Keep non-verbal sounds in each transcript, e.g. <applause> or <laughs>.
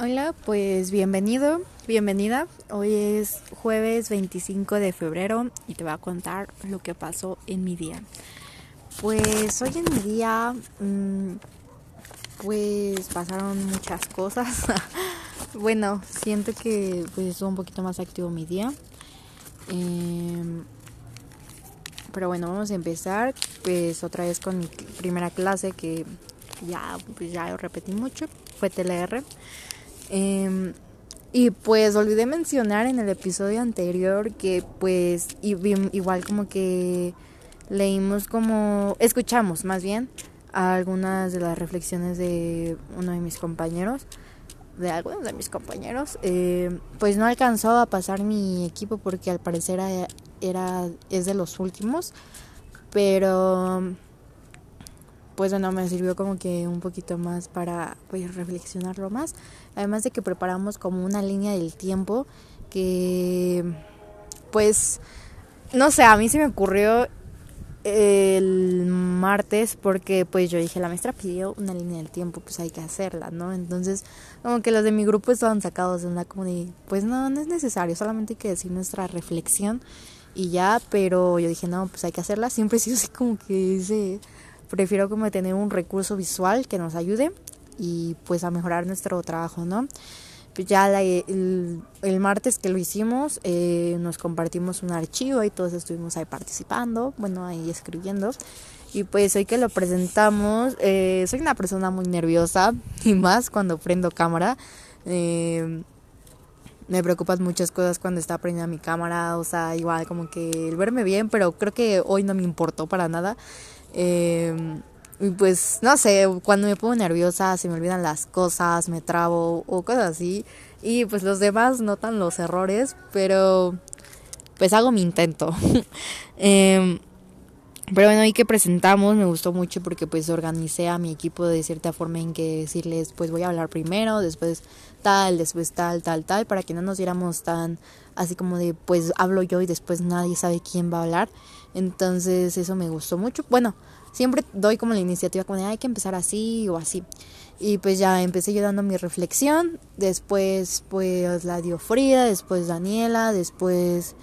Hola, pues bienvenido, bienvenida. Hoy es jueves 25 de febrero y te voy a contar lo que pasó en mi día. Pues hoy en mi día, mm, pues pasaron muchas cosas. <laughs> bueno, siento que pues estuvo un poquito más activo mi día. Em, pero bueno, vamos a empezar pues otra vez con mi primera clase que ya, pues ya repetí mucho, fue TLR. Em, y pues olvidé mencionar en el episodio anterior que pues igual como que leímos como, escuchamos más bien algunas de las reflexiones de uno de mis compañeros, de algunos de mis compañeros, em, pues no alcanzó a pasar mi equipo porque al parecer era, es de los últimos, pero pues bueno, me sirvió como que un poquito más para pues reflexionarlo más. Además de que preparamos como una línea del tiempo que pues no sé, a mí se me ocurrió el martes porque pues yo dije la maestra pidió una línea del tiempo pues hay que hacerla no entonces como que los de mi grupo estaban sacados de una de pues no no es necesario solamente hay que decir nuestra reflexión y ya pero yo dije no pues hay que hacerla siempre he sido así como que dice prefiero como tener un recurso visual que nos ayude y pues a mejorar nuestro trabajo, ¿no? Pues ya el, martes que lo hicimos eh, nos compartimos un archivo y todos estuvimos ahí participando, bueno, ahí escribiendo. Y pues hoy que lo presentamos, eh, soy una persona muy nerviosa <laughs> y más cuando prendo cámara. Eh, me preocupan muchas cosas cuando está prendida mi cámara, o sea, igual como que el verme bien, pero creo que hoy no me importó para nada. Eh, y pues no sé, cuando me pongo nerviosa se me olvidan las cosas, me trabo o cosas así. Y pues los demás notan los errores, pero pues hago mi intento. <laughs> eh, pero bueno, ahí que presentamos me gustó mucho porque pues organicé a mi equipo de cierta forma en que decirles pues voy a hablar primero, después tal, después tal, tal, tal, para que no nos diéramos tan así como de pues hablo yo y después nadie sabe quién va a hablar. Entonces eso me gustó mucho. Bueno, siempre doy como la iniciativa como de hay que empezar así o así. Y pues ya empecé yo dando mi reflexión, después pues la dio Frida, después Daniela, después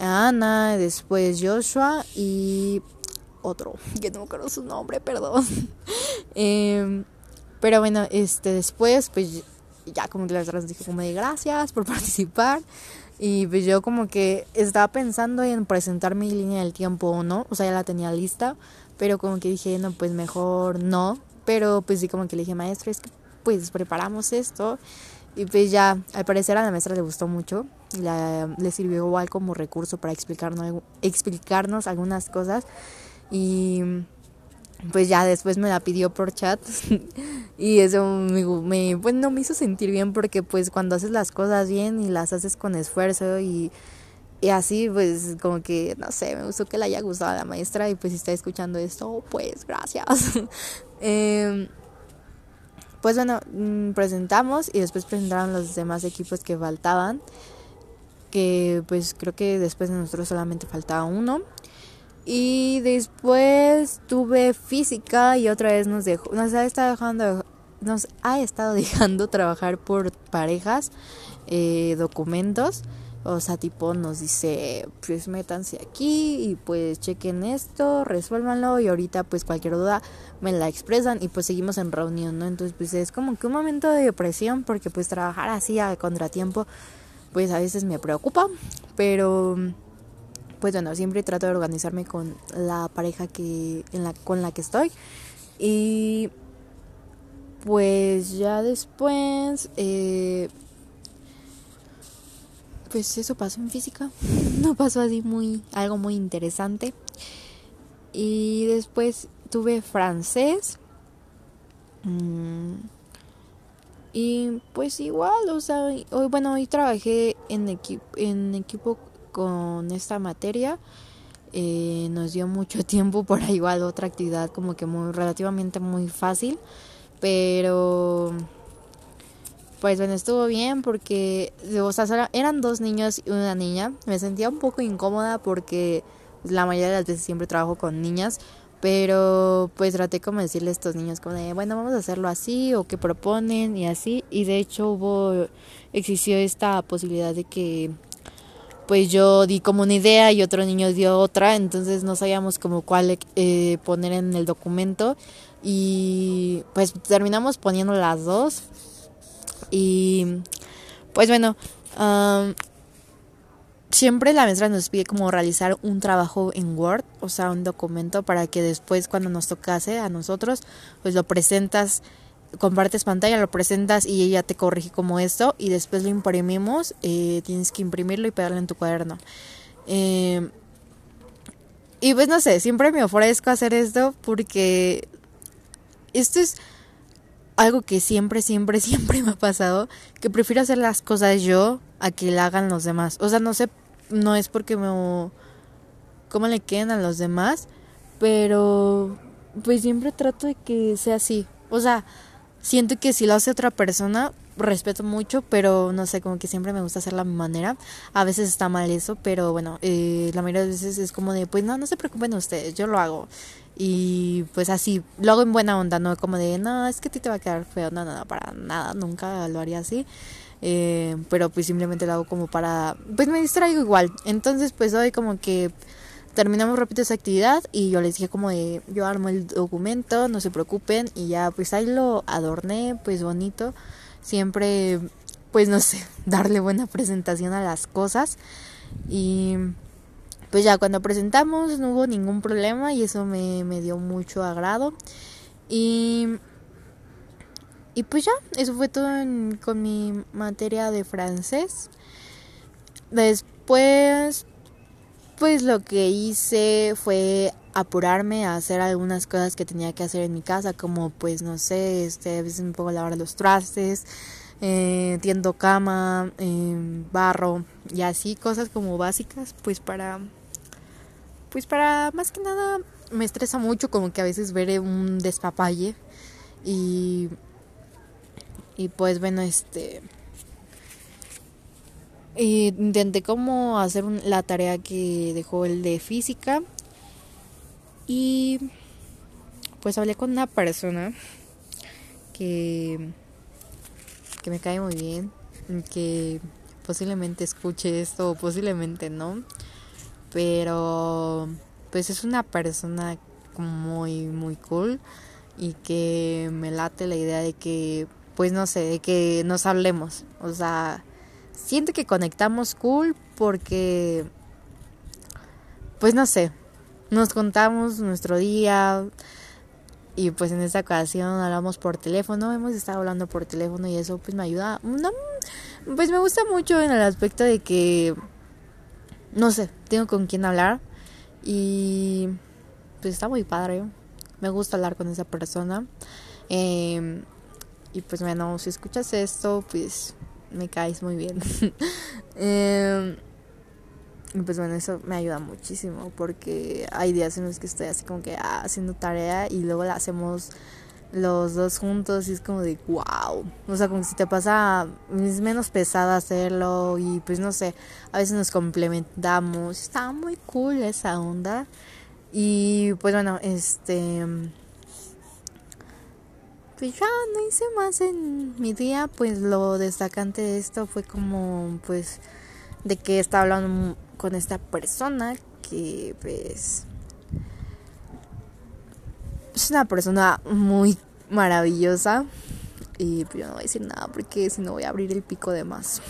Ana, después Joshua y otro, <laughs> que no me acuerdo su nombre, perdón. <laughs> Em, pero bueno, este después pues ya como que las otras dije como de gracias por <laughs> participar. Y pues yo como que estaba pensando en presentar mi línea del tiempo o no, o sea, ya la tenía lista, pero como que dije, no, pues mejor no, pero pues sí como que le dije, maestro, es que pues preparamos esto y pues ya, al parecer a la maestra le gustó mucho, la, le sirvió igual como recurso para explicarnos, explicarnos algunas cosas y pues ya después me la pidió por chat <laughs> y eso me, me, bueno, me hizo sentir bien porque pues cuando haces las cosas bien y las haces con esfuerzo y, y así pues como que no sé, me gustó que le haya gustado a la maestra y pues si está escuchando esto pues gracias. <laughs> eh, pues bueno, mm, presentamos y después presentaron los demás equipos que faltaban. Que pues creo que después de nosotros solamente faltaba uno. Y después tuve física y otra vez nos dejó, nos ha estado dejando, nos ha estado <laughs> dejando trabajar por parejas, eh, documentos. O sea, tipo nos dice, pues métanse aquí y pues chequen esto, resuélvanlo y ahorita pues cualquier duda me la expresan y pues seguimos en reunión, ¿no? Entonces pues es como que un momento de depresión porque pues trabajar así a contratiempo pues a veces me preocupa, pero pues bueno, siempre trato de organizarme con la pareja que en la con la que estoy y pues ya después eh, pues eso pasó en física. <laughs> No pasó así muy, algo muy interesante. Y después tuve francés. Mm, y pues igual, o sea, hoy, bueno, hoy trabajé en, equipo en equipo con esta materia. Eh, nos dio mucho <laughs> tiempo para igual otra actividad como que muy relativamente muy fácil. Pero pues bueno, estuvo bien porque, o sea, eran dos niños y una niña. Me sentía un poco incómoda porque la mayoría de las veces siempre trabajo con niñas, Pero pues traté como decirle a estos niños como de, bueno, vamos a hacerlo así o que proponen y así. Y de hecho hubo, existió esta posibilidad de que pues yo di como una idea y otro niño dio otra, entonces no sabíamos como cuál eh, poner en el documento y pues terminamos poniendo las dos y pues bueno, siempre la maestra nos pide como realizar un trabajo en Word, o sea, un documento para que después cuando nos tocase a nosotros, pues lo presentas, compartes pantalla, lo presentas y ella te corrige como esto y después lo imprimimos, eh, tienes que imprimirlo y pegarlo en tu cuaderno. Em, y pues no sé, siempre me ofrezco hacer esto porque esto es algo que siempre, siempre, <laughs> siempre me ha pasado, que prefiero hacer las cosas yo a que la hagan los demás. O sea, no sé, no es porque me... cómo le queden a los demás, pero pues siempre trato de que sea así. O sea, siento que si lo hace otra persona, respeto mucho, pero no sé, como que siempre me gusta hacerlo a mi manera. A veces está mal eso, pero bueno, eh, la mayoría de veces es como de, pues no, no se preocupen ustedes, yo lo hago. Y pues así, lo hago en buena onda, no como de, no, es que a ti te va a quedar feo, no, no, no, para nada, nunca lo haría así. Eh, pero pues simplemente lo hago como para, pues me distraigo igual. Entonces pues hoy como que terminamos rápido esa actividad y yo les dije como de, yo armo el documento, no se preocupen y ya pues ahí lo adorné, pues bonito. Siempre, pues no sé, <laughs> darle buena presentación a las cosas y pues ya cuando presentamos no hubo ningún problema y eso me, me dio mucho agrado. Y, y pues ya, eso fue todo con mi materia de francés. Después, pues lo que hice fue apurarme a hacer algunas cosas que tenía que hacer en mi casa, como pues no sé, este, a veces me pongo a lavar los trastes, eh, tiendo cama, eh, barro y así, cosas como básicas, pues para pues para más que nada me estresa mucho como que a veces veré un despapalle y y pues bueno este intenté como hacer la tarea que dejó el de física y pues hablé con una persona que que me cae muy bien que posiblemente escuche esto o posiblemente no pero pues es una persona muy muy cool y que me late la idea de que pues no sé, de que nos hablemos, o sea, siento que conectamos cool porque pues no sé, nos contamos nuestro día y pues en esta ocasión hablamos por teléfono, hemos estado hablando por teléfono y eso pues me ayuda, no, pues me gusta mucho en el aspecto de que no sé, tengo con quién hablar y pues está muy padre. Me gusta hablar con esa persona. Em, y pues bueno, si escuchas esto, pues me caes muy bien. <laughs> eh, y pues bueno, eso me ayuda muchísimo porque hay días en los que estoy así como que ah, haciendo tarea y luego la hacemos los dos juntos y es como de wow. O sea, como si te pasa, es menos pesado hacerlo y pues no sé, a veces nos complementamos. Está muy cool esa onda. Y pues bueno, este... Pues ya no hice más en mi día, pues lo destacante de esto fue como pues de que estaba hablando con esta persona que pues es una persona muy maravillosa. Y pues, yo no voy a decir nada porque si no voy a abrir el pico de más.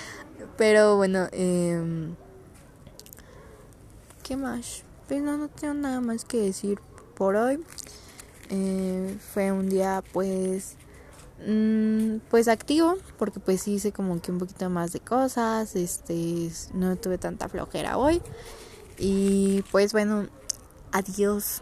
<laughs> Pero bueno, eh, ¿qué más? Pues no, no tengo nada más que decir por hoy. Eh, fue un día pues pues activo porque pues hice como que un poquito más de cosas este no tuve tanta flojera hoy. Y pues bueno adiós